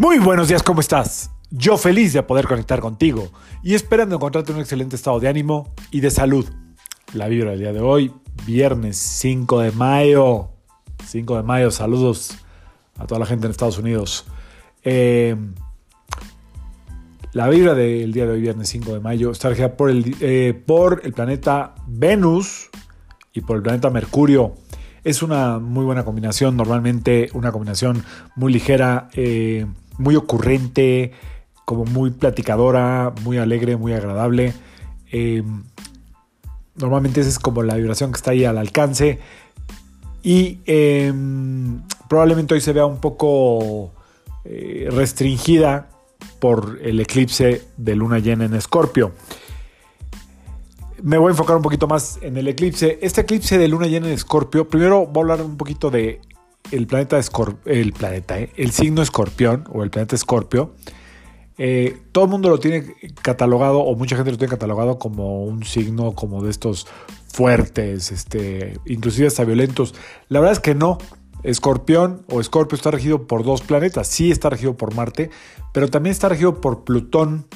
Muy buenos días, ¿cómo estás? Yo feliz de poder conectar contigo y esperando encontrarte en un excelente estado de ánimo y de salud. La vibra del día de hoy, viernes 5 de mayo. 5 de mayo, saludos a toda la gente en Estados Unidos. Eh, la vibra del día de hoy, viernes 5 de mayo, está regida por el, eh, por el planeta Venus y por el planeta Mercurio. Es una muy buena combinación, normalmente una combinación muy ligera. Eh, muy ocurrente, como muy platicadora, muy alegre, muy agradable. Eh, normalmente esa es como la vibración que está ahí al alcance. Y eh, probablemente hoy se vea un poco eh, restringida por el eclipse de luna llena en Escorpio. Me voy a enfocar un poquito más en el eclipse. Este eclipse de luna llena en Escorpio, primero voy a hablar un poquito de el planeta, el, planeta ¿eh? el signo escorpión o el planeta escorpio, eh, todo el mundo lo tiene catalogado o mucha gente lo tiene catalogado como un signo como de estos fuertes, este, inclusive hasta violentos. La verdad es que no. Escorpión o Escorpio está regido por dos planetas. Sí está regido por Marte, pero también está regido por Plutón.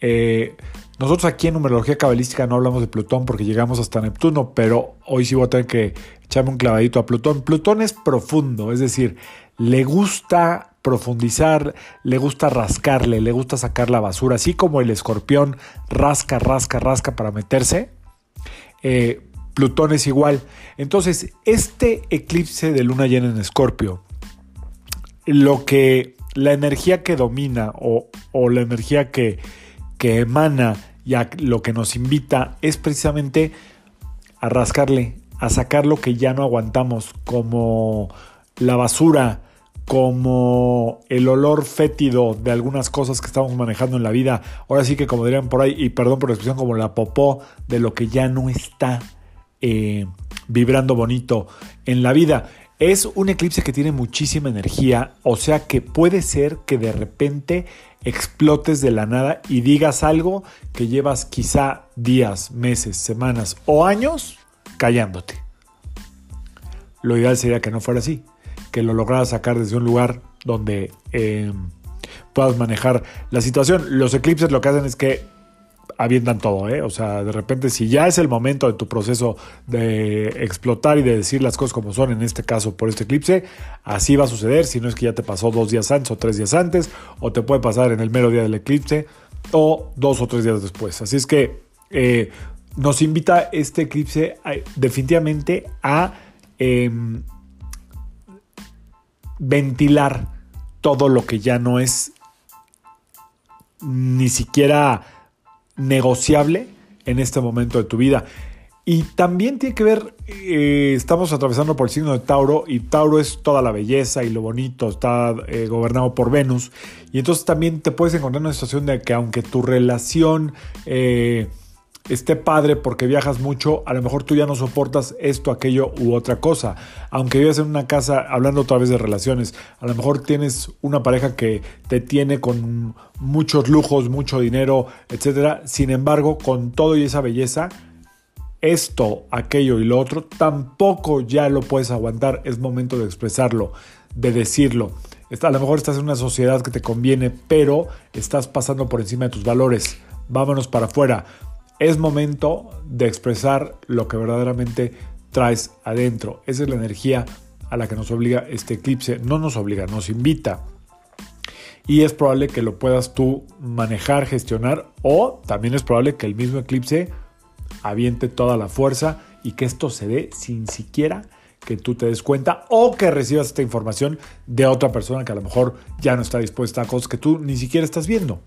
Eh, nosotros aquí en numerología cabalística no hablamos de Plutón porque llegamos hasta Neptuno, pero hoy sí voy a tener que echarme un clavadito a Plutón. Plutón es profundo, es decir, le gusta profundizar, le gusta rascarle, le gusta sacar la basura, así como el escorpión rasca, rasca, rasca para meterse. Eh, Plutón es igual. Entonces, este eclipse de luna llena en Escorpio, lo que la energía que domina o, la energía que emana y lo que nos invita es precisamente a rascarle, a sacar lo que ya no aguantamos, como la basura, como el olor fétido de algunas cosas que estamos manejando en la vida. Ahora sí que como dirían por ahí, y perdón por la expresión, como la popó de lo que ya no está eh, vibrando bonito en la vida. Es un eclipse que tiene muchísima energía, o sea que puede ser que de repente explotes de la nada y digas algo que llevas quizá días, meses, semanas o años callándote. Lo ideal sería que no fuera así, que lo lograras sacar desde un lugar donde eh, puedas manejar la situación. Los eclipses lo que hacen es que avientan todo, ¿eh? O sea, de repente si ya es el momento de tu proceso de explotar y de decir las cosas como son, en este caso por este eclipse, así va a suceder, si no es que ya te pasó dos días antes o tres días antes, o te puede pasar en el mero día del eclipse, o dos o tres días después. Así es que eh, nos invita este eclipse definitivamente a em, ventilar todo lo que ya no es ni siquiera negociable en este momento de tu vida. Y también tiene que ver, eh, estamos atravesando por el signo de Tauro y Tauro es toda la belleza y lo bonito, está eh, gobernado por Venus. Y entonces también te puedes encontrar en una situación de que aunque tu relación eh, esté padre porque viajas mucho, a lo mejor tú ya no soportas esto, aquello u otra cosa. Aunque vivas en una casa, hablando otra vez de relaciones, a lo mejor tienes una pareja que te tiene con muchos lujos, mucho dinero, etc. Sin embargo, con todo y esa belleza, esto, aquello y lo otro, tampoco ya lo puedes aguantar. Es momento de expresarlo, de decirlo. A lo mejor estás en una sociedad que te conviene, pero estás pasando por encima de tus valores. Vámonos para afuera es momento de expresar lo que verdaderamente traes adentro. Esa es la energía a la que nos obliga este eclipse. No nos obliga, nos invita. Y es probable que lo puedas tú manejar, gestionar o también es probable que el mismo eclipse aviente toda la fuerza y que esto se dé sin siquiera que tú te des cuenta o que recibas esta información de otra persona que a lo mejor ya no está dispuesta a cosas que tú ni siquiera estás viendo.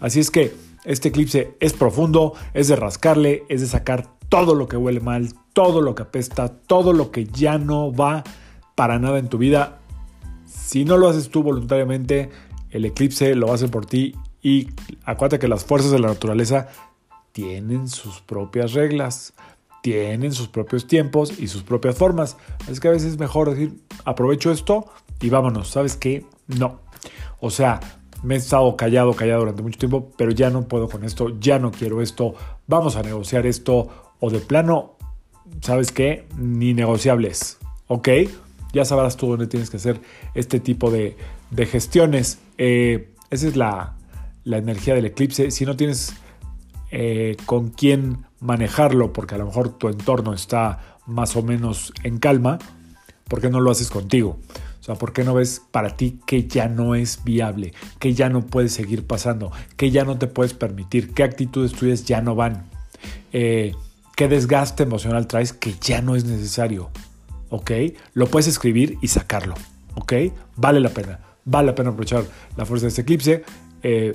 Así es que este eclipse es profundo, es de rascarle, es de sacar todo lo que huele mal, todo lo que apesta, todo lo que ya no va para nada en tu vida. Si no lo haces tú voluntariamente, el eclipse lo hacer por ti y acuérdate que las fuerzas de la naturaleza tienen sus propias reglas, tienen sus propios tiempos y sus propias formas. Es que a veces es mejor decir, aprovecho esto y vámonos. ¿Sabes qué? No. O sea, me he estado callado, callado durante mucho tiempo, pero ya no puedo con esto, ya no quiero esto, vamos a negociar esto, o de plano, ¿sabes qué? Ni negociables, ¿ok? ya sabrás tú dónde tienes que hacer este tipo de, gestiones. Eh, esa es la, energía del eclipse. Si no tienes eh, con quién manejarlo, porque a lo mejor tu entorno está más o menos en calma, ¿por qué no lo haces contigo? ¿Por qué no ves para ti que ya no es viable, que ya no puedes seguir pasando, que ya no te puedes permitir, qué actitudes tuyas ya no van, eh, qué desgaste emocional traes que ya no es necesario? ¿Ok? Lo puedes escribir y sacarlo. ¿Ok? Vale la pena. Vale la pena aprovechar la fuerza de este eclipse. Eh,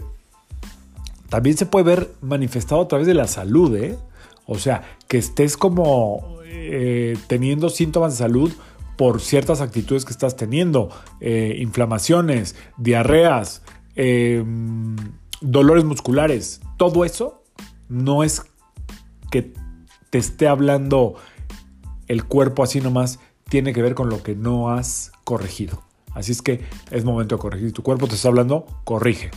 también se puede ver manifestado a través de la salud, ¿eh? O sea, que estés como teniendo síntomas de salud por ciertas actitudes que estás teniendo, eh, inflamaciones, diarreas, em, dolores musculares, todo eso no es que te esté hablando el cuerpo así nomás, tiene que ver con lo que no has corregido. Así es que es momento de corregir. Tu cuerpo te está hablando, corrige,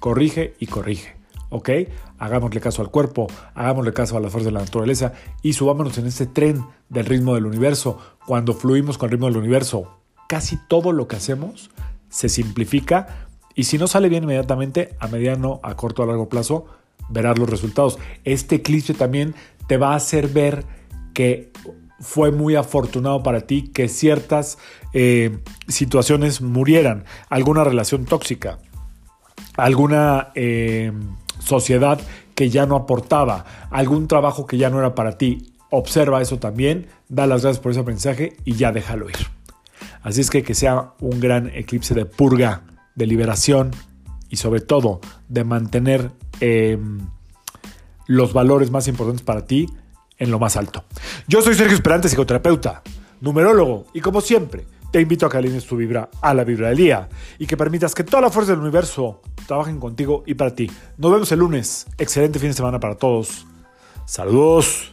corrige y corrige. ¿Ok? Hagámosle caso al cuerpo, hagámosle caso a la fuerza de la naturaleza y subámonos en este tren del ritmo del universo. Cuando fluimos con el ritmo del universo, casi todo lo que hacemos se simplifica y si no sale bien inmediatamente, a mediano, a corto, a largo plazo, verás los resultados. Este eclipse también te va a hacer ver que fue muy afortunado para ti que ciertas eh, situaciones murieran, alguna relación tóxica, alguna eh, sociedad que ya no aportaba, algún trabajo que ya no era para ti. Observa eso también, da las gracias por ese aprendizaje y ya déjalo ir. Así es que que sea un gran eclipse de purga, de liberación y sobre todo de mantener em, los valores más importantes para ti en lo más alto. Yo soy Sergio Esperante, psicoterapeuta, numerólogo y como siempre, te invito a que alines tu vibra a la vibra del día y que permitas que toda la fuerza del universo trabajen contigo y para ti. Nos vemos el lunes. Excelente fin de semana para todos. Saludos.